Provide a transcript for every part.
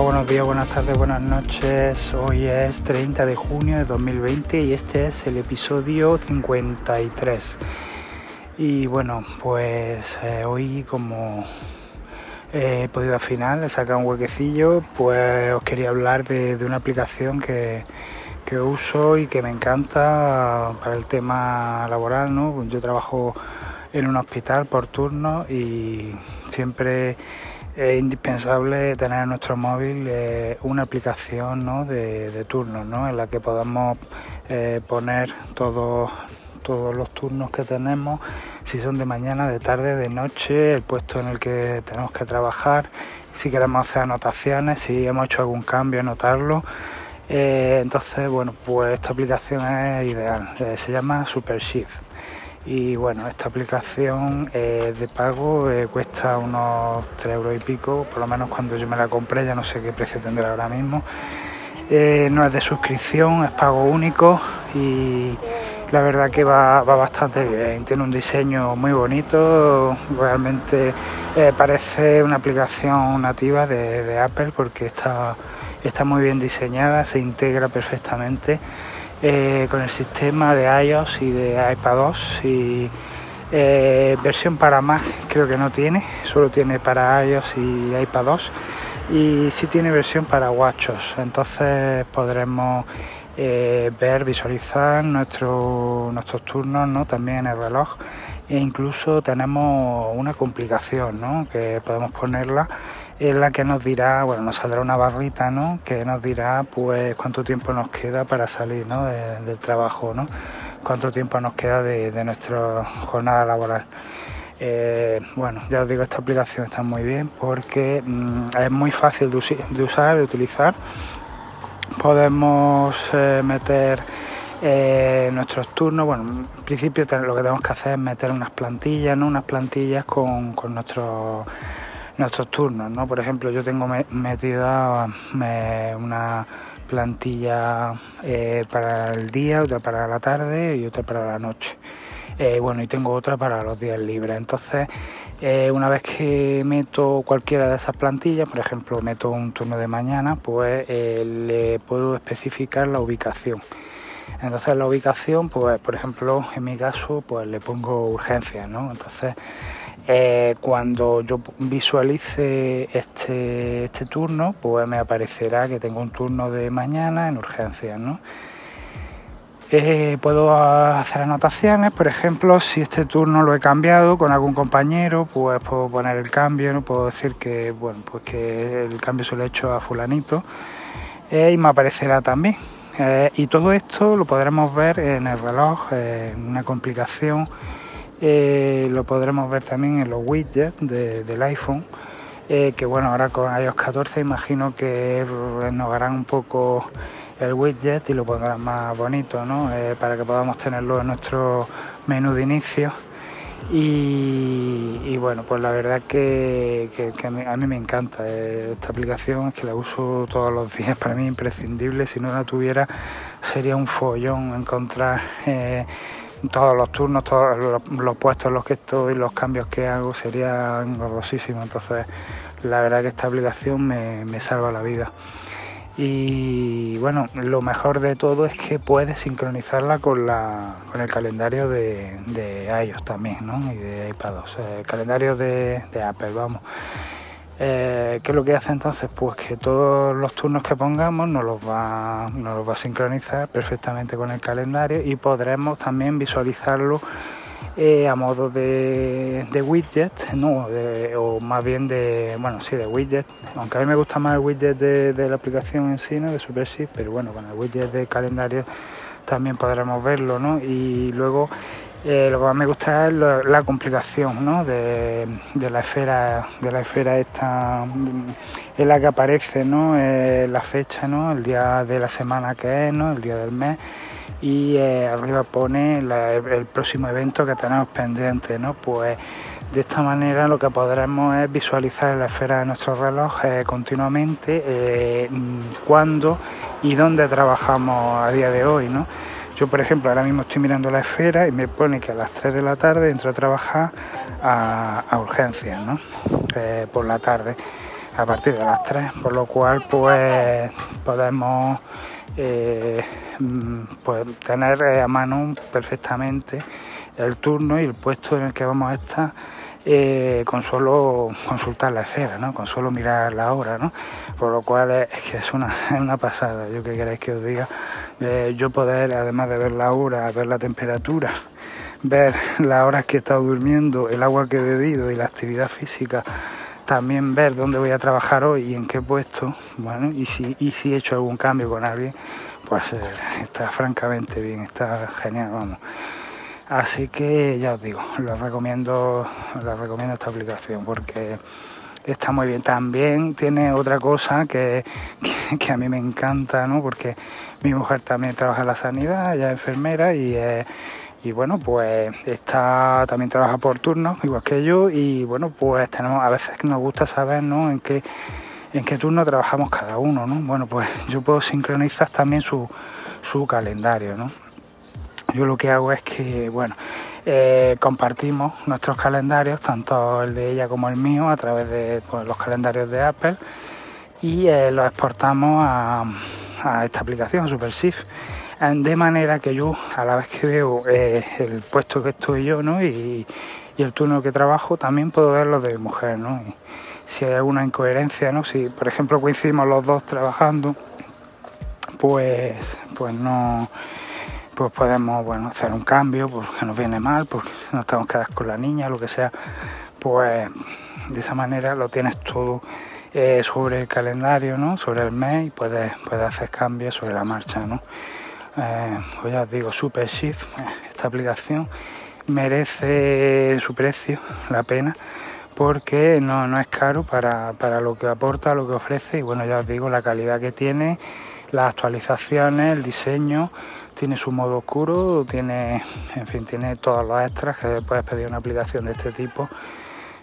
Buenos días, buenas tardes, buenas noches. Hoy es 30 de junio de 2020 y este es el episodio 53. Y bueno, pues eh, hoy como he podido al final, he sacado un huequecillo, pues os quería hablar de, una aplicación que, uso y que me encanta para el tema laboral. ¿no? Yo trabajo en un hospital por turno y siempre es indispensable tener en nuestro móvil eh, una aplicación ¿no? de, turnos ¿no? en la que podamos eh, poner todos todos los turnos que tenemos, si son de mañana, de tarde, de noche, el puesto en el que tenemos que trabajar, si queremos hacer anotaciones, si hemos hecho algún cambio, anotarlo. Eh, entonces, bueno, pues esta aplicación es ideal, se llama Super Shift y bueno, esta aplicación eh, de pago eh, cuesta unos 3 euros y pico, por lo menos cuando yo me la compré, ya no sé qué precio tendrá ahora mismo. Eh, no es de suscripción, es pago único y la verdad que va, bastante bien. Tiene un diseño muy bonito, realmente parece una aplicación nativa de, de Apple porque está, está muy bien diseñada, se integra perfectamente. Eh, con el sistema de iOS y de iPadOS y eh, versión para Mac creo que no tiene, solo tiene para iOS y iPadOS y sí tiene versión para WatchOS, entonces podremos eh, ver, visualizar nuestro, nuestros turnos ¿no? también en el reloj e incluso tenemos una complicación ¿no? que podemos ponerla en la que nos dirá, bueno, nos saldrá una barrita, ¿no? Que nos dirá, pues, cuánto tiempo nos queda para salir, ¿no? del trabajo, ¿no? Cuánto tiempo nos queda de, nuestra jornada laboral. Eh, bueno, ya os digo, esta aplicación está muy bien porque mm, es muy fácil de, usar, de utilizar. Podemos eh, meter eh, nuestros turnos, bueno, en principio lo que tenemos que hacer es meter unas plantillas, ¿no? Unas plantillas con, con nuestros nuestros turnos, ¿no? Por ejemplo, yo tengo metida una plantilla eh, para el día, otra para la tarde y otra para la noche. Eh, bueno, y tengo otra para los días libres. Entonces, eh, una vez que meto cualquiera de esas plantillas, por ejemplo, meto un turno de mañana, pues le puedo especificar la ubicación. Entonces la ubicación, pues por ejemplo, en mi caso, pues le pongo urgencia, ¿no? Entonces eh, cuando yo visualice este, este, turno, pues me aparecerá que tengo un turno de mañana en urgencias, ¿no? Eh, puedo hacer anotaciones, por ejemplo, si este turno lo he cambiado con algún compañero, pues puedo poner el cambio, no puedo decir que bueno, pues que el cambio se lo he hecho a fulanito eh, y me aparecerá también. y todo esto lo podremos ver en el reloj, en una complicación eh, lo podremos ver también en los widgets del iPhone, eh, que bueno, ahora con iOS 14 imagino que renovarán un poco el widget y lo pondrán más bonito, ¿no? Eh, para que podamos tenerlo en nuestro menú de inicio. Y, bueno, pues la verdad que, que, a, mí, me encanta esta aplicación, es que la uso todos los días, para mí es imprescindible, si no la tuviera sería un follón encontrar todos los turnos, todos los, puestos en los que estoy, los cambios que hago serían engordosísimos. Entonces, la verdad que esta aplicación me, salva la vida. Y bueno, lo mejor de todo es que puedes sincronizarla con, la, con el calendario de, de iOS también, ¿no? Y de iPadOS, el calendario de Apple, vamos. Eh, ¿Qué es lo que hace entonces? Pues que todos los turnos que pongamos nos los va, nos los va a sincronizar perfectamente con el calendario y podremos también visualizarlo eh, a modo de, widget, no, o más bien de, bueno, sí, de widget, aunque a mí me gusta más el widget de, la aplicación en sí, ¿no? de SuperShift, pero bueno, con el widget de calendario también podremos verlo, ¿no? Y luego eh, lo que más me gusta es la complicación ¿no? de, la esfera, de la esfera esta en la que aparece ¿no? Eh, la fecha, ¿no? el día de la semana que es, ¿no? el día del mes y eh, arriba pone el próximo evento que tenemos pendiente, ¿no? Pues de esta manera lo que podremos es visualizar en la esfera de nuestro reloj continuamente cuándo y dónde trabajamos a día de hoy, ¿no? Yo, por ejemplo, ahora mismo estoy mirando la esfera y me pone que a las 3 de la tarde entro a trabajar a, urgencias, ¿no? Eh, por la tarde. a partir de las 3, por lo cual pues podemos eh, mm, pues, tener a mano perfectamente el turno y el puesto en el que vamos a estar eh, con solo consultar la esfera, ¿no? con solo mirar la hora, ¿no? por lo cual es, que es una, una pasada, yo que queréis que os diga, eh, yo poder, además de ver la hora, ver la temperatura, ver las horas que he estado durmiendo, el agua que he bebido y la actividad física, también ver dónde voy a trabajar hoy y en qué puesto, bueno, y si, he hecho algún cambio con alguien, pues eh, está francamente bien, está genial, vamos. Así que ya os digo, les recomiendo, les recomiendo esta aplicación porque está muy bien. También tiene otra cosa que, que, a mí me encanta, ¿no? Porque mi mujer también trabaja en la sanidad, ella es enfermera y, y bueno, pues está, también trabaja por turnos, igual que yo, y bueno, pues tenemos, a veces nos gusta saber, ¿no? En qué, en qué turno trabajamos cada uno, ¿no? Bueno, pues yo puedo sincronizar también su, su calendario, ¿no? Yo lo que hago es que, bueno, eh, compartimos nuestros calendarios, tanto el de ella como el mío, a través de pues, los calendarios de Apple y eh, los exportamos a, esta aplicación, a SuperShift, de manera que yo, a la vez que veo eh, el puesto que estoy yo ¿no? y, el turno que trabajo, también puedo ver los de mujer. ¿no? si hay alguna incoherencia, ¿no? si por ejemplo coincidimos los dos trabajando, pues, pues no pues podemos bueno, hacer un cambio porque nos viene mal, porque no estamos quedados con la niña, lo que sea, pues de esa manera lo tienes todo eh, sobre el calendario, ¿no? sobre el mes y puedes, puedes hacer cambios sobre la marcha. ¿no? Eh, pues ya os digo, Super Shift, esta aplicación merece su precio, la pena, porque no, no es caro para, para lo que aporta, lo que ofrece y bueno, ya os digo, la calidad que tiene, las actualizaciones, el diseño tiene su modo oscuro, tiene, en fin, tiene todos los extras que puedes pedir una aplicación de este tipo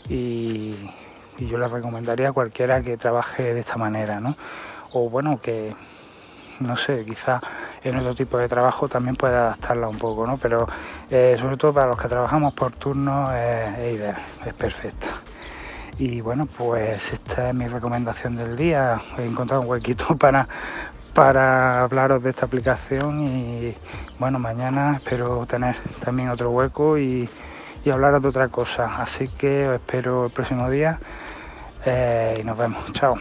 y, yo le recomendaría a cualquiera que trabaje de esta manera, ¿no? O bueno, que no sé, quizá en otro tipo de trabajo también puede adaptarla un poco, ¿no? Pero eh, sobre todo para los que trabajamos por turno es ideal, es perfecta. Y bueno, pues esta es mi recomendación del día. He encontrado un huequito para, para hablaros de esta aplicación y bueno, mañana espero tener también otro hueco y, y hablaros de otra cosa. Así que os espero el próximo día eh, y nos vemos. Chao.